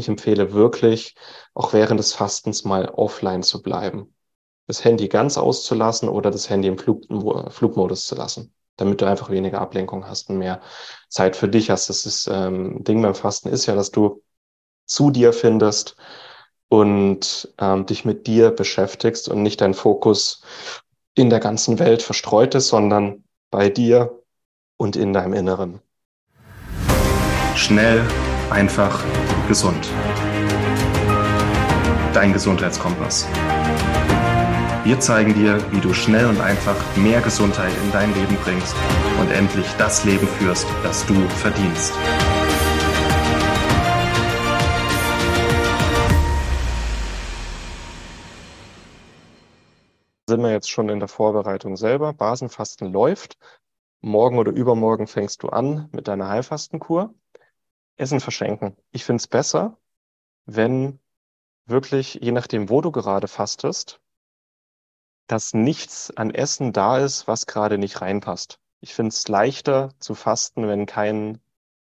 Ich empfehle wirklich, auch während des Fastens mal offline zu bleiben. Das Handy ganz auszulassen oder das Handy im Flug, Flugmodus zu lassen, damit du einfach weniger Ablenkung hast und mehr Zeit für dich hast. Das ist ähm, Ding beim Fasten ist ja, dass du zu dir findest und ähm, dich mit dir beschäftigst und nicht dein Fokus in der ganzen Welt verstreut ist, sondern bei dir und in deinem Inneren. Schnell, einfach, gesund. Dein Gesundheitskompass. Wir zeigen dir, wie du schnell und einfach mehr Gesundheit in dein Leben bringst und endlich das Leben führst, das du verdienst. Sind wir jetzt schon in der Vorbereitung selber? Basenfasten läuft. Morgen oder übermorgen fängst du an mit deiner Heilfastenkur. Essen verschenken. Ich finde es besser, wenn wirklich, je nachdem, wo du gerade fastest, dass nichts an Essen da ist, was gerade nicht reinpasst. Ich finde es leichter zu fasten, wenn kein,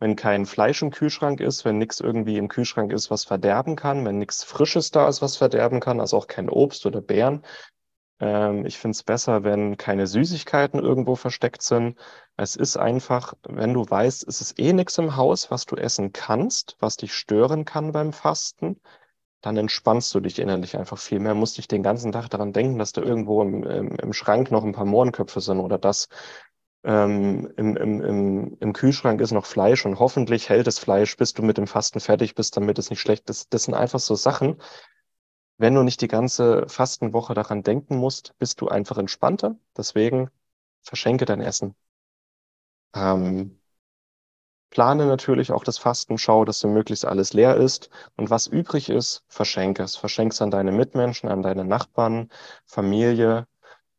wenn kein Fleisch im Kühlschrank ist, wenn nichts irgendwie im Kühlschrank ist, was verderben kann, wenn nichts Frisches da ist, was verderben kann, also auch kein Obst oder Beeren. Ähm, ich finde es besser, wenn keine Süßigkeiten irgendwo versteckt sind. Es ist einfach, wenn du weißt, es ist eh nichts im Haus, was du essen kannst, was dich stören kann beim Fasten, dann entspannst du dich innerlich einfach viel mehr. Musst dich den ganzen Tag daran denken, dass da irgendwo im, im, im Schrank noch ein paar Mohrenköpfe sind oder dass ähm, im, im, im, im Kühlschrank ist noch Fleisch und hoffentlich hält das Fleisch, bis du mit dem Fasten fertig bist, damit es nicht schlecht ist. Das sind einfach so Sachen, wenn du nicht die ganze Fastenwoche daran denken musst, bist du einfach entspannter. Deswegen verschenke dein Essen. Ähm, plane natürlich auch das Fasten, schau, dass du möglichst alles leer ist. Und was übrig ist, verschenke es. Verschenke es an deine Mitmenschen, an deine Nachbarn, Familie.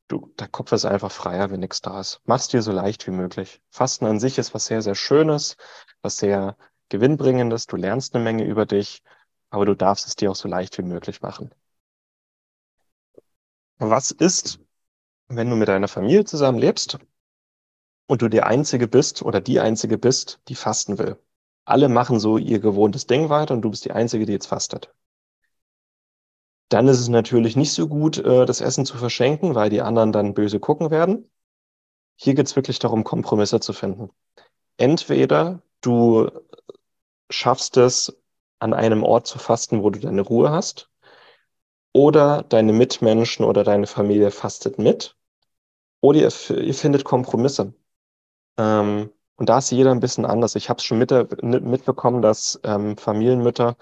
Du, der Kopf ist einfach freier, wenn nichts da ist. Mach's dir so leicht wie möglich. Fasten an sich ist was sehr, sehr Schönes, was sehr gewinnbringendes. Du lernst eine Menge über dich aber du darfst es dir auch so leicht wie möglich machen. Was ist, wenn du mit deiner Familie zusammen lebst und du der Einzige bist oder die Einzige bist, die fasten will? Alle machen so ihr gewohntes Ding weiter und du bist die Einzige, die jetzt fastet. Dann ist es natürlich nicht so gut, äh, das Essen zu verschenken, weil die anderen dann böse gucken werden. Hier geht es wirklich darum, Kompromisse zu finden. Entweder du schaffst es, an einem Ort zu fasten, wo du deine Ruhe hast. Oder deine Mitmenschen oder deine Familie fastet mit. Oder ihr, ihr findet Kompromisse. Ähm, und da ist jeder ein bisschen anders. Ich habe es schon mit, mitbekommen, dass ähm, Familienmütter,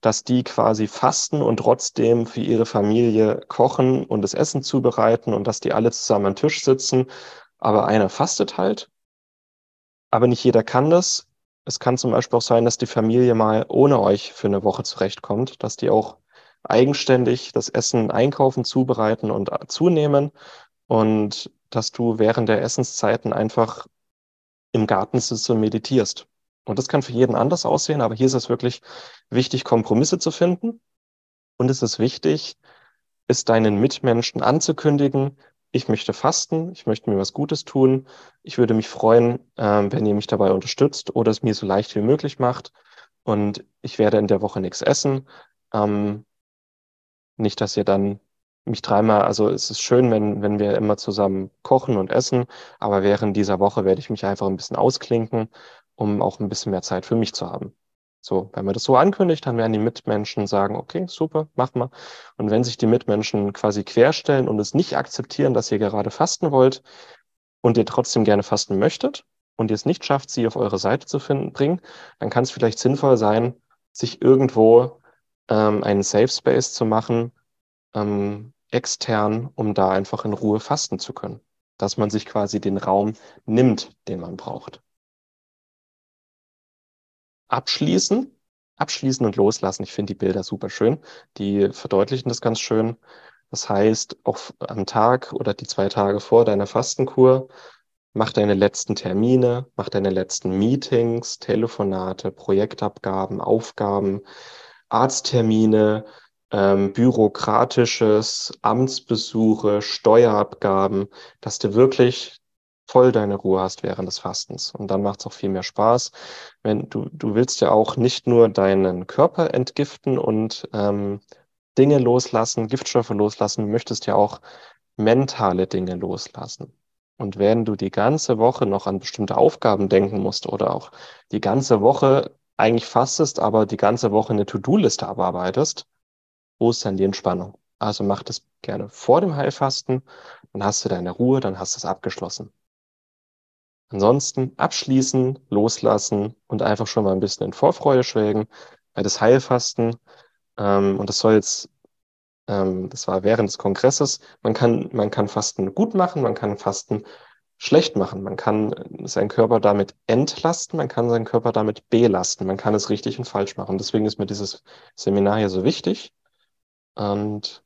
dass die quasi fasten und trotzdem für ihre Familie kochen und das Essen zubereiten und dass die alle zusammen am Tisch sitzen. Aber einer fastet halt. Aber nicht jeder kann das. Es kann zum Beispiel auch sein, dass die Familie mal ohne euch für eine Woche zurechtkommt, dass die auch eigenständig das Essen einkaufen, zubereiten und zunehmen und dass du während der Essenszeiten einfach im Garten sitzt und meditierst. Und das kann für jeden anders aussehen, aber hier ist es wirklich wichtig, Kompromisse zu finden. Und es ist wichtig, es deinen Mitmenschen anzukündigen, ich möchte fasten, ich möchte mir was Gutes tun. Ich würde mich freuen, ähm, wenn ihr mich dabei unterstützt oder es mir so leicht wie möglich macht. Und ich werde in der Woche nichts essen. Ähm, nicht, dass ihr dann mich dreimal, also es ist schön, wenn, wenn wir immer zusammen kochen und essen, aber während dieser Woche werde ich mich einfach ein bisschen ausklinken, um auch ein bisschen mehr Zeit für mich zu haben. So, wenn man das so ankündigt, dann werden die Mitmenschen sagen, okay, super, mach mal. Und wenn sich die Mitmenschen quasi querstellen und es nicht akzeptieren, dass ihr gerade fasten wollt und ihr trotzdem gerne fasten möchtet und ihr es nicht schafft, sie auf eure Seite zu finden, bringen, dann kann es vielleicht sinnvoll sein, sich irgendwo ähm, einen Safe Space zu machen, ähm, extern, um da einfach in Ruhe fasten zu können. Dass man sich quasi den Raum nimmt, den man braucht abschließen, abschließen und loslassen. Ich finde die Bilder super schön. Die verdeutlichen das ganz schön. Das heißt, auch am Tag oder die zwei Tage vor deiner Fastenkur, mach deine letzten Termine, mach deine letzten Meetings, Telefonate, Projektabgaben, Aufgaben, Arzttermine, ähm, bürokratisches, Amtsbesuche, Steuerabgaben, dass du wirklich voll deine Ruhe hast während des Fastens. Und dann macht es auch viel mehr Spaß. Wenn du, du willst ja auch nicht nur deinen Körper entgiften und ähm, Dinge loslassen, Giftstoffe loslassen, möchtest ja auch mentale Dinge loslassen. Und wenn du die ganze Woche noch an bestimmte Aufgaben denken musst oder auch die ganze Woche eigentlich fastest, aber die ganze Woche eine To-Do-Liste abarbeitest, wo ist dann die Entspannung? Also mach das gerne vor dem Heilfasten, dann hast du deine Ruhe, dann hast du es abgeschlossen. Ansonsten abschließen, loslassen und einfach schon mal ein bisschen in Vorfreude schwelgen. Weil das Heilfasten, ähm, und das soll jetzt, ähm, das war während des Kongresses, man kann, man kann Fasten gut machen, man kann Fasten schlecht machen. Man kann seinen Körper damit entlasten, man kann seinen Körper damit belasten, man kann es richtig und falsch machen. Deswegen ist mir dieses Seminar hier so wichtig. Und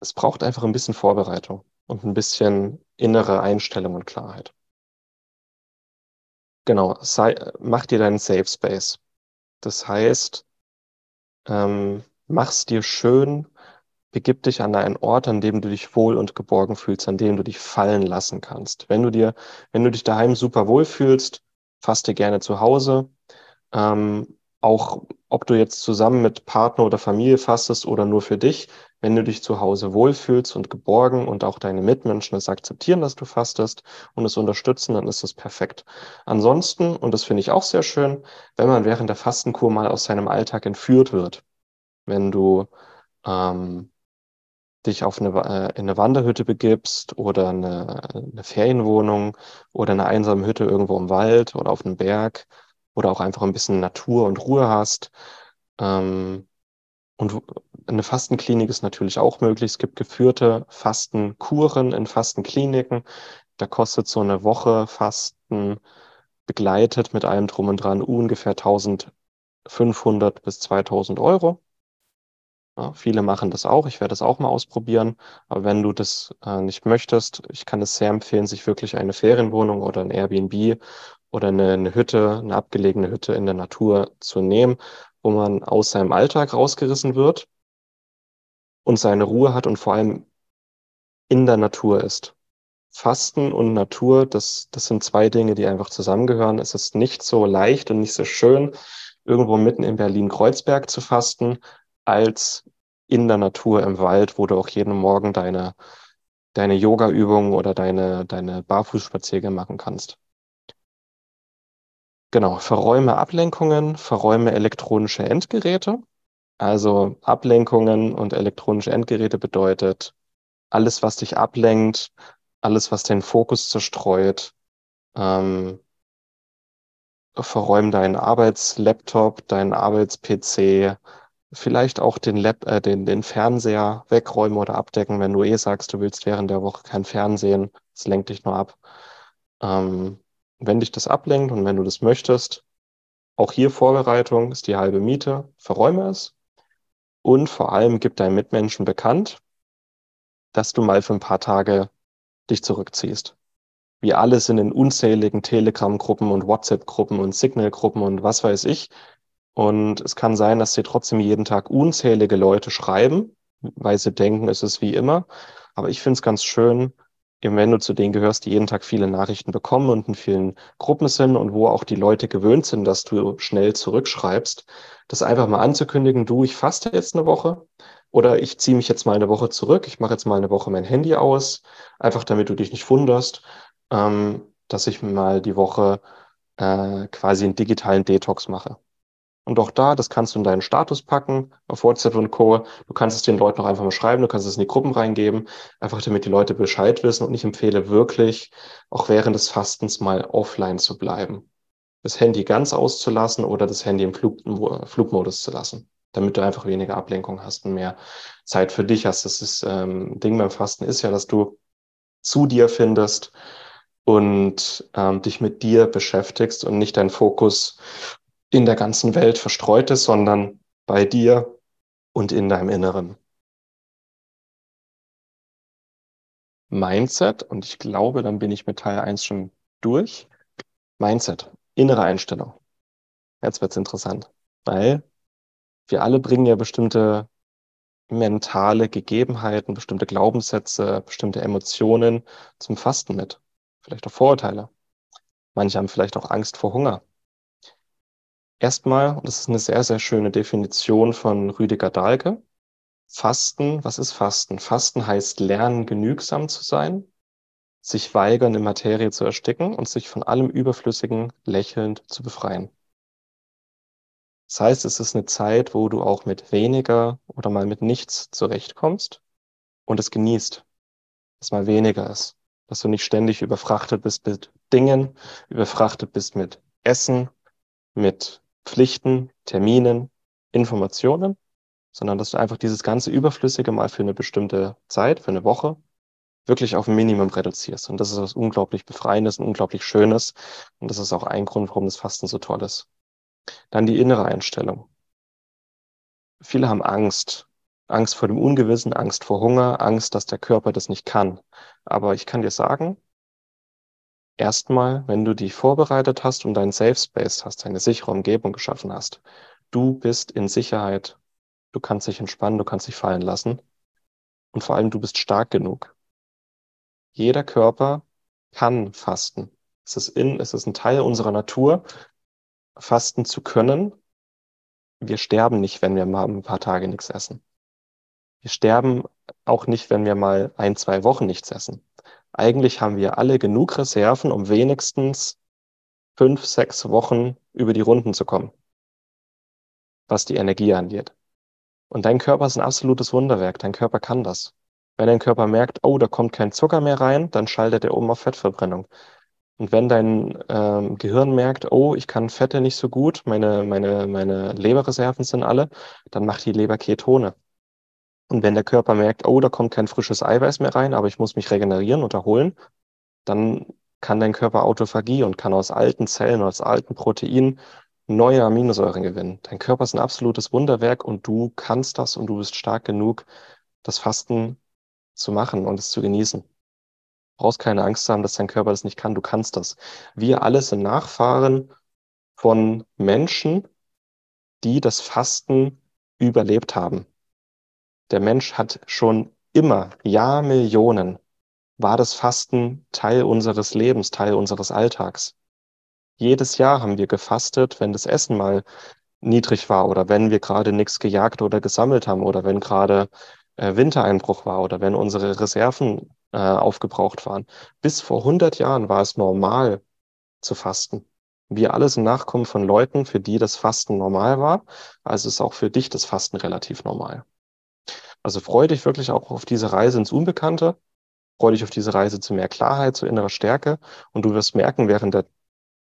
es braucht einfach ein bisschen Vorbereitung und ein bisschen innere Einstellung und Klarheit. Genau, sei, mach dir deinen Safe Space. Das heißt, ähm, mach's dir schön, begib dich an einen Ort, an dem du dich wohl und geborgen fühlst, an dem du dich fallen lassen kannst. Wenn du dir, wenn du dich daheim super wohl fühlst, faste gerne zu Hause. Ähm, auch ob du jetzt zusammen mit Partner oder Familie fastest oder nur für dich, wenn du dich zu Hause wohlfühlst und geborgen und auch deine Mitmenschen es akzeptieren, dass du fastest und es unterstützen, dann ist es perfekt. Ansonsten, und das finde ich auch sehr schön, wenn man während der Fastenkur mal aus seinem Alltag entführt wird, wenn du ähm, dich auf eine, äh, in eine Wanderhütte begibst oder eine, eine Ferienwohnung oder eine einsame Hütte irgendwo im Wald oder auf einem Berg oder auch einfach ein bisschen Natur und Ruhe hast. Ähm, und eine Fastenklinik ist natürlich auch möglich. Es gibt geführte Fastenkuren in Fastenkliniken. Da kostet so eine Woche Fasten begleitet mit allem drum und dran ungefähr 1500 bis 2000 Euro. Ja, viele machen das auch. Ich werde das auch mal ausprobieren. Aber wenn du das äh, nicht möchtest, ich kann es sehr empfehlen, sich wirklich eine Ferienwohnung oder ein Airbnb oder eine, eine Hütte, eine abgelegene Hütte in der Natur zu nehmen, wo man aus seinem Alltag rausgerissen wird und seine Ruhe hat und vor allem in der Natur ist. Fasten und Natur, das, das sind zwei Dinge, die einfach zusammengehören. Es ist nicht so leicht und nicht so schön, irgendwo mitten in Berlin-Kreuzberg zu fasten, als in der Natur im Wald, wo du auch jeden Morgen deine, deine Yoga-Übungen oder deine, deine Barfußspaziergänge machen kannst. Genau, verräume Ablenkungen, verräume elektronische Endgeräte. Also Ablenkungen und elektronische Endgeräte bedeutet alles, was dich ablenkt, alles, was den Fokus zerstreut. Ähm, verräum deinen Arbeitslaptop, deinen Arbeits-PC, vielleicht auch den, Lab, äh, den, den Fernseher wegräumen oder abdecken, wenn du eh sagst, du willst während der Woche kein Fernsehen. Das lenkt dich nur ab. Ähm, wenn dich das ablenkt und wenn du das möchtest, auch hier Vorbereitung ist die halbe Miete, verräume es und vor allem gib deinen Mitmenschen bekannt, dass du mal für ein paar Tage dich zurückziehst. Wir alle sind in unzähligen Telegram-Gruppen und WhatsApp-Gruppen und Signal-Gruppen und was weiß ich. Und es kann sein, dass dir trotzdem jeden Tag unzählige Leute schreiben, weil sie denken, es ist wie immer. Aber ich finde es ganz schön, eben wenn du zu denen gehörst, die jeden Tag viele Nachrichten bekommen und in vielen Gruppen sind und wo auch die Leute gewöhnt sind, dass du schnell zurückschreibst, das einfach mal anzukündigen, du, ich faste jetzt eine Woche oder ich ziehe mich jetzt mal eine Woche zurück, ich mache jetzt mal eine Woche mein Handy aus, einfach damit du dich nicht wunderst, ähm, dass ich mal die Woche äh, quasi einen digitalen Detox mache. Und auch da, das kannst du in deinen Status packen, auf WhatsApp und Co. Du kannst es den Leuten auch einfach mal schreiben, du kannst es in die Gruppen reingeben, einfach damit die Leute Bescheid wissen. Und ich empfehle wirklich, auch während des Fastens mal offline zu bleiben. Das Handy ganz auszulassen oder das Handy im Flug, Flugmodus zu lassen, damit du einfach weniger Ablenkung hast und mehr Zeit für dich hast. Das ist, ähm, Ding beim Fasten ist ja, dass du zu dir findest und ähm, dich mit dir beschäftigst und nicht deinen Fokus in der ganzen Welt verstreut ist, sondern bei dir und in deinem Inneren. Mindset, und ich glaube, dann bin ich mit Teil 1 schon durch. Mindset, innere Einstellung. Jetzt wird's interessant, weil wir alle bringen ja bestimmte mentale Gegebenheiten, bestimmte Glaubenssätze, bestimmte Emotionen zum Fasten mit. vielleicht auch Vorurteile. Manche haben vielleicht auch Angst vor Hunger. Erstmal, und das ist eine sehr, sehr schöne Definition von Rüdiger Dahlke, Fasten, was ist Fasten? Fasten heißt lernen, genügsam zu sein, sich weigern, in Materie zu ersticken und sich von allem Überflüssigen lächelnd zu befreien. Das heißt, es ist eine Zeit, wo du auch mit weniger oder mal mit nichts zurechtkommst und es genießt, dass mal weniger ist, dass du nicht ständig überfrachtet bist mit Dingen, überfrachtet bist mit Essen, mit Pflichten, Terminen, Informationen, sondern dass du einfach dieses ganze Überflüssige mal für eine bestimmte Zeit, für eine Woche, wirklich auf ein Minimum reduzierst. Und das ist was unglaublich Befreiendes und unglaublich Schönes. Und das ist auch ein Grund, warum das Fasten so toll ist. Dann die innere Einstellung. Viele haben Angst. Angst vor dem Ungewissen, Angst vor Hunger, Angst, dass der Körper das nicht kann. Aber ich kann dir sagen, Erstmal, wenn du dich vorbereitet hast und deinen Safe Space hast, eine sichere Umgebung geschaffen hast, du bist in Sicherheit, du kannst dich entspannen, du kannst dich fallen lassen und vor allem du bist stark genug. Jeder Körper kann fasten. Es ist in, es ist ein Teil unserer Natur, fasten zu können. Wir sterben nicht, wenn wir mal ein paar Tage nichts essen. Wir sterben auch nicht, wenn wir mal ein, zwei Wochen nichts essen. Eigentlich haben wir alle genug Reserven, um wenigstens fünf, sechs Wochen über die Runden zu kommen, was die Energie angeht. Und dein Körper ist ein absolutes Wunderwerk. Dein Körper kann das. Wenn dein Körper merkt, oh, da kommt kein Zucker mehr rein, dann schaltet er um auf Fettverbrennung. Und wenn dein ähm, Gehirn merkt, oh, ich kann Fette nicht so gut, meine, meine, meine Leberreserven sind alle, dann macht die Leber Ketone. Und wenn der Körper merkt, oh, da kommt kein frisches Eiweiß mehr rein, aber ich muss mich regenerieren und erholen, dann kann dein Körper Autophagie und kann aus alten Zellen, aus alten Proteinen neue Aminosäuren gewinnen. Dein Körper ist ein absolutes Wunderwerk und du kannst das und du bist stark genug, das Fasten zu machen und es zu genießen. Du brauchst keine Angst haben, dass dein Körper das nicht kann. Du kannst das. Wir alle sind Nachfahren von Menschen, die das Fasten überlebt haben. Der Mensch hat schon immer, Jahrmillionen, war das Fasten Teil unseres Lebens, Teil unseres Alltags. Jedes Jahr haben wir gefastet, wenn das Essen mal niedrig war oder wenn wir gerade nichts gejagt oder gesammelt haben oder wenn gerade äh, Wintereinbruch war oder wenn unsere Reserven äh, aufgebraucht waren. Bis vor 100 Jahren war es normal zu fasten. Wir alle sind Nachkommen von Leuten, für die das Fasten normal war. Also ist auch für dich das Fasten relativ normal. Also freu dich wirklich auch auf diese Reise ins Unbekannte, freu dich auf diese Reise zu mehr Klarheit, zu innerer Stärke und du wirst merken während, der,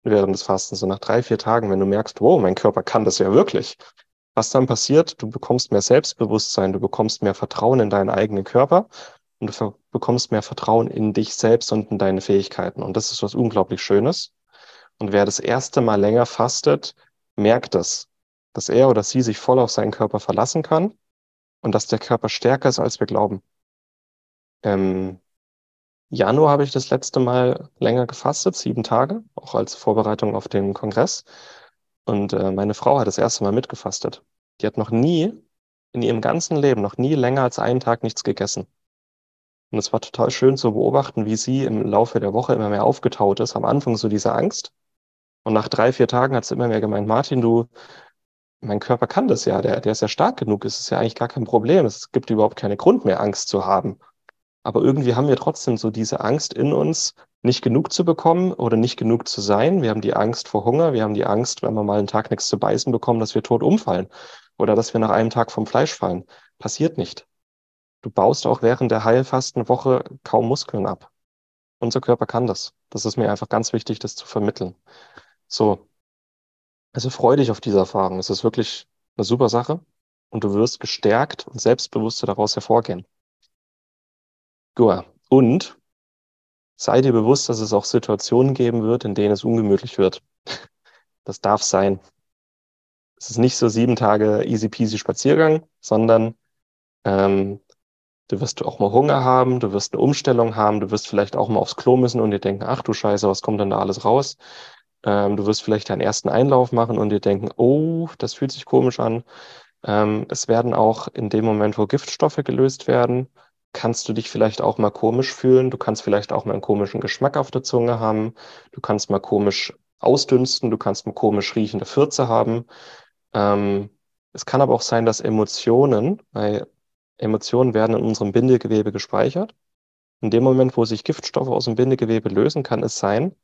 während des Fastens, so nach drei, vier Tagen, wenn du merkst, wow, mein Körper kann das ja wirklich, was dann passiert, du bekommst mehr Selbstbewusstsein, du bekommst mehr Vertrauen in deinen eigenen Körper und du bekommst mehr Vertrauen in dich selbst und in deine Fähigkeiten. Und das ist was unglaublich Schönes. Und wer das erste Mal länger fastet, merkt das, dass er oder sie sich voll auf seinen Körper verlassen kann und dass der Körper stärker ist, als wir glauben. Ähm, Januar habe ich das letzte Mal länger gefastet, sieben Tage, auch als Vorbereitung auf den Kongress. Und äh, meine Frau hat das erste Mal mitgefastet. Die hat noch nie in ihrem ganzen Leben, noch nie länger als einen Tag nichts gegessen. Und es war total schön zu beobachten, wie sie im Laufe der Woche immer mehr aufgetaut ist. Am Anfang so diese Angst. Und nach drei, vier Tagen hat sie immer mehr gemeint, Martin, du, mein Körper kann das ja, der, der ist ja stark genug, es ist ja eigentlich gar kein Problem. Es gibt überhaupt keinen Grund mehr, Angst zu haben. Aber irgendwie haben wir trotzdem so diese Angst in uns, nicht genug zu bekommen oder nicht genug zu sein. Wir haben die Angst vor Hunger, wir haben die Angst, wenn wir mal einen Tag nichts zu beißen bekommen, dass wir tot umfallen oder dass wir nach einem Tag vom Fleisch fallen. Passiert nicht. Du baust auch während der Heilfastenwoche kaum Muskeln ab. Unser Körper kann das. Das ist mir einfach ganz wichtig, das zu vermitteln. So, also freu dich auf diese Erfahrung. Es ist wirklich eine super Sache und du wirst gestärkt und selbstbewusster daraus hervorgehen. Goa. Und sei dir bewusst, dass es auch Situationen geben wird, in denen es ungemütlich wird. Das darf sein. Es ist nicht so sieben Tage easy peasy Spaziergang, sondern ähm, du wirst auch mal Hunger haben, du wirst eine Umstellung haben, du wirst vielleicht auch mal aufs Klo müssen und dir denken, ach du Scheiße, was kommt denn da alles raus? Ähm, du wirst vielleicht deinen ersten Einlauf machen und dir denken, oh, das fühlt sich komisch an. Ähm, es werden auch in dem Moment, wo Giftstoffe gelöst werden, kannst du dich vielleicht auch mal komisch fühlen. Du kannst vielleicht auch mal einen komischen Geschmack auf der Zunge haben. Du kannst mal komisch ausdünsten. Du kannst mal komisch riechende Fürze haben. Ähm, es kann aber auch sein, dass Emotionen, weil Emotionen werden in unserem Bindegewebe gespeichert. In dem Moment, wo sich Giftstoffe aus dem Bindegewebe lösen, kann es sein,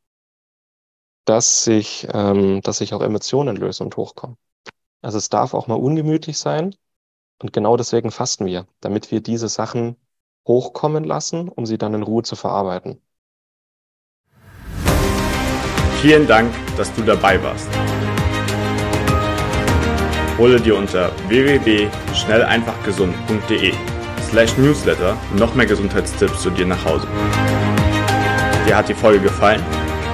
dass sich, ähm, dass sich auch Emotionen lösen und hochkommen. Also es darf auch mal ungemütlich sein. Und genau deswegen fasten wir, damit wir diese Sachen hochkommen lassen, um sie dann in Ruhe zu verarbeiten. Vielen Dank, dass du dabei warst. Hole dir unter www.schnelleinfachgesund.de slash newsletter noch mehr Gesundheitstipps zu dir nach Hause. Dir hat die Folge gefallen?